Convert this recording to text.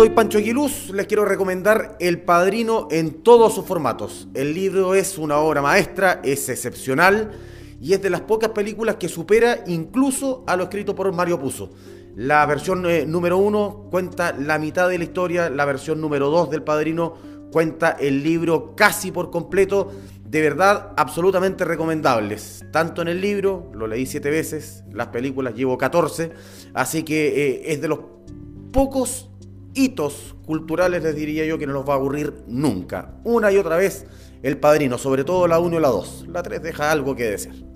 soy Pancho Aguiluz, les quiero recomendar El Padrino en todos sus formatos. El libro es una obra maestra, es excepcional y es de las pocas películas que supera incluso a lo escrito por Mario Puzo. La versión eh, número uno cuenta la mitad de la historia, la versión número dos del Padrino cuenta el libro casi por completo. De verdad, absolutamente recomendables. Tanto en el libro, lo leí siete veces, las películas llevo 14, así que eh, es de los pocos hitos culturales, les diría yo, que no los va a aburrir nunca. Una y otra vez, El Padrino, sobre todo la 1 y la 2. La 3 deja algo que desear.